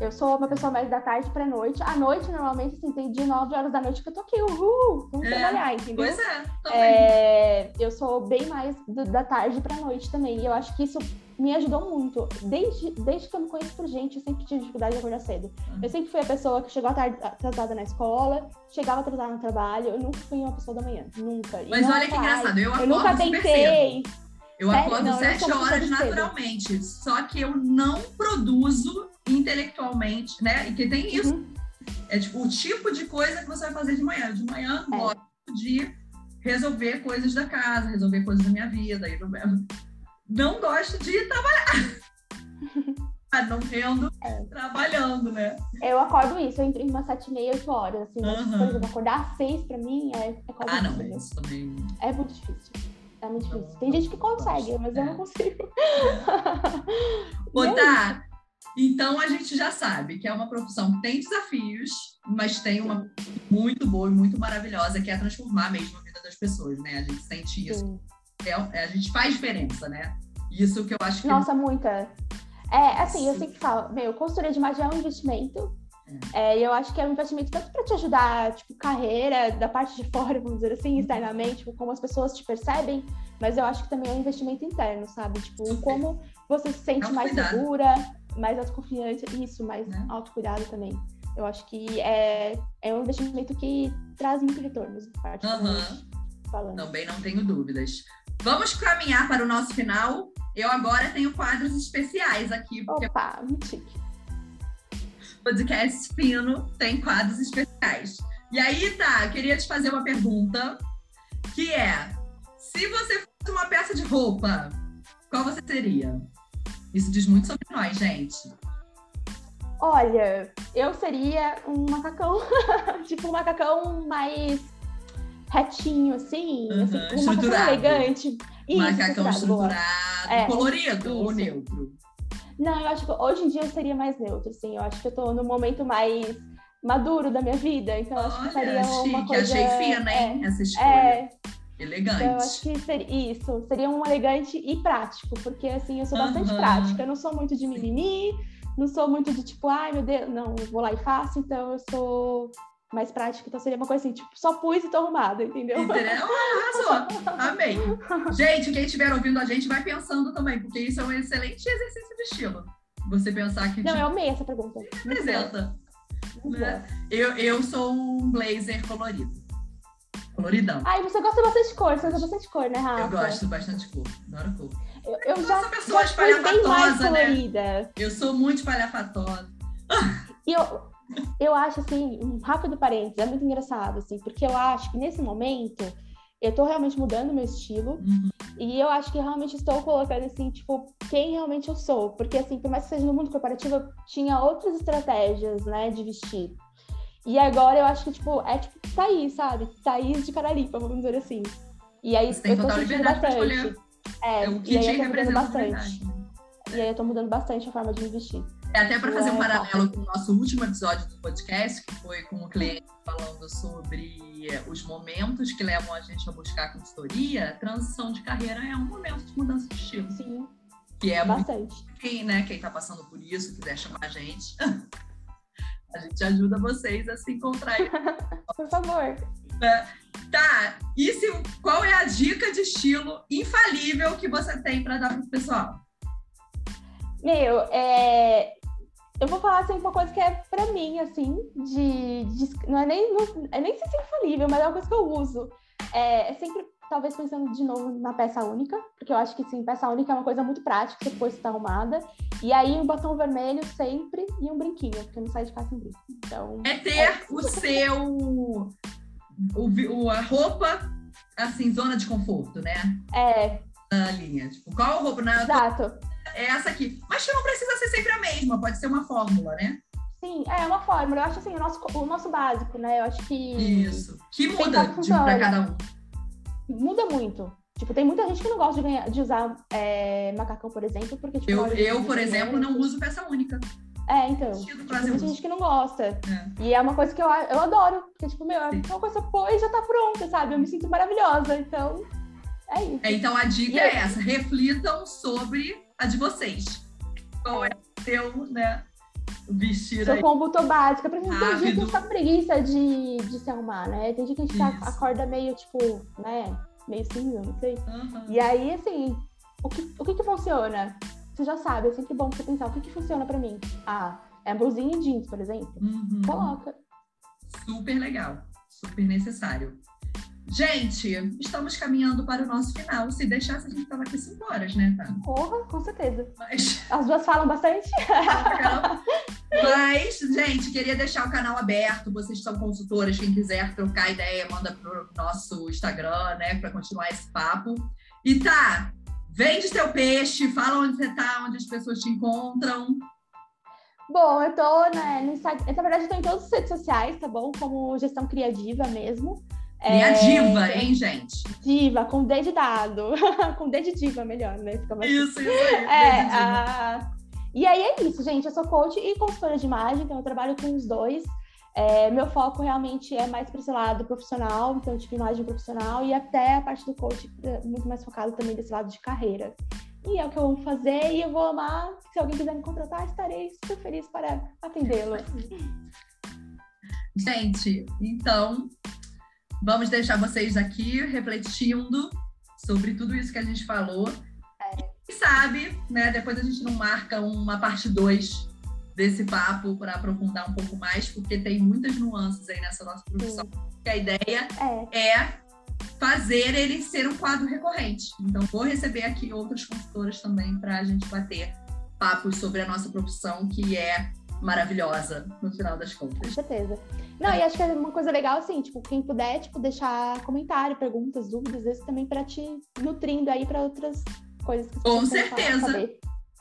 Eu sou uma pessoa mais da tarde pra noite. À noite, normalmente, assim, tem de 9 horas da noite que eu tô aqui, uhul, vamos é, trabalhar, entendeu? Pois é, é, Eu sou bem mais do, da tarde pra noite também. E eu acho que isso me ajudou muito. Desde, desde que eu me conheço por gente, eu sempre tive dificuldade de acordar cedo. Uhum. Eu sempre fui a pessoa que chegou atrasada na escola, chegava atrasada no trabalho. Eu nunca fui uma pessoa da manhã, nunca. Mas olha que engraçado, eu, eu nunca tentei. Eu Sério? acordo não, sete horas naturalmente, só que eu não produzo intelectualmente, né? E que tem isso. Uhum. É tipo o tipo de coisa que você vai fazer de manhã. De manhã, é. gosto de resolver coisas da casa, resolver coisas da minha vida. Eu não gosto de trabalhar. Não rendo é. trabalhando, né? Eu acordo isso, eu entro em umas sete e meia, oito horas, assim. Uhum. Por exemplo, acordar às seis pra mim é, é quase Ah, não, isso também... É muito difícil. É muito difícil. Tem gente que consegue, mas eu não é. consigo. Ô, tá. Então a gente já sabe que é uma profissão que tem desafios, mas tem uma muito boa e muito maravilhosa, que é transformar mesmo a vida das pessoas, né? A gente sente isso. É, é, a gente faz diferença, né? Isso que eu acho que. Nossa, muita. É, assim, eu sempre falo, meu, consultoria de imagem é um investimento é, eu acho que é um investimento tanto para te ajudar, tipo, carreira, da parte de fora, vamos dizer assim, externamente, tipo, como as pessoas te percebem, mas eu acho que também é um investimento interno, sabe? Tipo, como você se sente mais segura, mais autoconfiante, isso, mais né? autocuidado também. Eu acho que é, é um investimento que traz muito retornos, particularmente uhum. falando. Também não tenho dúvidas. Vamos caminhar para o nosso final eu agora tenho quadros especiais aqui, porque Opa, muito chique. Podcast fino tem quadros especiais. E aí, tá, queria te fazer uma pergunta, que é, se você fosse uma peça de roupa, qual você seria? Isso diz muito sobre nós, gente. Olha, eu seria um macacão, tipo um macacão mais retinho, assim, Uhum, assim um macacão elegante. Isso, Macacão estruturado, É, colorido ou isso. neutro? Não, eu acho que hoje em dia eu seria mais neutro, assim. Eu acho que eu tô no momento mais maduro da minha vida, então eu acho que Olha, seria uma chique, coisa... achei fina, hein, essa escolha. É, Elegante. então eu acho que seria isso, seria um elegante e prático, porque assim, eu sou bastante Aham. prática, eu não sou muito de mimimi, não sou muito de tipo, ai meu Deus, não, vou lá e faço, então eu sou mais prática, então seria uma coisa assim, tipo, só pus e tô arrumada, entendeu? Entendeu? Arrasou. Amei. Gente, quem estiver ouvindo a gente, vai pensando também, porque isso é um excelente exercício de estilo. Você pensar que Não, te eu amei essa pergunta. Muito né? Eu, eu sou um blazer colorido. Coloridão. Ai, você gosta bastante de cor, você usa bastante cor, né, Rafa? Eu gosto bastante de cor. Adoro cor. Eu, eu Eu já, sou pessoa já fui bem mais né? colorida. Eu sou muito espalhafatosa. E eu, eu acho, assim, um rápido parênteses, é muito engraçado, assim, porque eu acho que nesse momento eu tô realmente mudando meu estilo Uhum. e eu acho que realmente estou colocando, assim, tipo, quem realmente eu sou. Porque, assim, por mais que seja no mundo corporativo, eu tinha outras estratégias, né, de vestir. E agora eu acho que, tipo, é tipo Thaís, sabe? Thaís de Caralipa, vamos dizer assim. E aí Você tem eu tô sentindo bastante. É, É o e que aí te eu tô mudando bastante. verdade. né? E aí eu tô mudando bastante a forma de me vestir. É até para fazer um É, paralelo com o nosso último episódio do podcast, que foi com o cliente falando sobre eh, os momentos que levam a gente a buscar consultoria, transição de carreira é um momento de mudança de estilo. Sim, Que é muito bastante. quem, né, quem tá passando por isso, quiser chamar a gente. A gente ajuda vocês a se encontrar. Por favor. Tá, e se, qual é a dica de estilo infalível que você tem para dar pro pessoal? Meu, é... eu vou falar assim, uma coisa que é pra mim, assim, de. de- Não é nem, é nem se infalível, mas é uma coisa que eu uso. É, é sempre, talvez, pensando de novo na peça única, porque eu acho que sim, peça única é uma coisa muito prática, você depois está arrumada. E aí um batom vermelho sempre e um brinquinho, porque eu não saio de casa sem brinco. Então. É ter o seu. O, vi- o- a roupa, assim, zona de conforto, né? É, Na linha. Tipo, qual roupa? Na, exato. É essa aqui. Mas que não precisa ser sempre a mesma, pode ser uma fórmula, né? Sim, é uma fórmula. Eu acho assim, o nosso, o nosso básico, né? Eu acho que. Isso. Que muda Tem função. para cada um. muda muito. Tipo, tem muita gente que não gosta de, ganhar, de usar é, macacão, por exemplo, porque, tipo, Eu, eu por exemplo, não uso peça única. É, então. Tem muita uso. gente que não gosta. É. E é uma coisa que eu, eu adoro. Porque, tipo, meu, é uma coisa pôs e já tá pronta, sabe? Eu me sinto maravilhosa. Então, é isso. É, Então a dica E é aí? essa: reflitam sobre a de vocês. Qual é o seu, né? Vestir Seu aí. tô básica. Por exemplo, tem dia que a gente tá preguiça de, de se arrumar, né? Tem dia que a gente tá, Isso. acorda meio, tipo, né? Meio cinza, não sei. Aham. E aí, assim, o que, o que que funciona? Você já sabe, é sempre bom você pensar o que que funciona pra mim. Ah, é blusinha e jeans, por exemplo. Uhum. Coloca. Super legal, super necessário. Gente, estamos caminhando para o nosso final. Se deixasse, a gente estava aqui cinco horas, né, tá? Porra, com certeza. Mas, As duas falam bastante? mas, gente, queria deixar o canal aberto. Vocês são consultoras, quem quiser trocar ideia, manda pro nosso Instagram, né, para continuar esse papo. E tá, vende seu peixe, fala onde você tá, onde as pessoas te encontram. Bom, eu tô né, no Instagram. Na verdade, eu tô em todas as redes sociais, tá bom? Como gestão criativa mesmo. Criativa, É, hein, gente? Diva, com D de dado. com D de diva, melhor, né? Fica mais Isso, isso aí. É, a- e aí é isso, gente. Eu sou coach e consultora de imagem, então eu trabalho com os dois. É, meu foco realmente é mais para esse lado profissional, então tipo imagem profissional, e até a parte do coach é muito mais focado também desse lado de carreira. E é o que eu amo fazer e eu vou amar. Se alguém quiser me contratar, estarei super feliz para atendê-lo. Gente, então vamos deixar vocês aqui refletindo sobre tudo isso que a gente falou. Quem sabe, né? Depois a gente não marca uma parte 2 desse papo para aprofundar um pouco mais, porque tem muitas nuances aí nessa nossa profissão. A ideia É, é fazer ele ser um quadro recorrente. Então, vou receber aqui outras consultoras também para a gente bater papos sobre a nossa profissão, que é maravilhosa no final das contas. Com certeza. Não, e acho que é uma coisa legal, assim, tipo, quem puder, tipo, deixar comentário, perguntas, dúvidas, vezes também para te nutrindo aí para outras coisas que você Com certeza.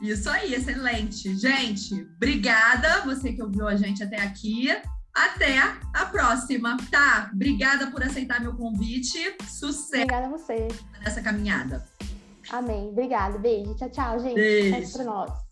Isso aí, excelente. Gente, obrigada você que ouviu a gente até aqui. Até a próxima, tá? Obrigada por aceitar meu convite. Sucesso. Obrigada a você. Nessa caminhada. Amém. Obrigada. Beijo. Tchau, tchau, gente. Beijo. pra nós.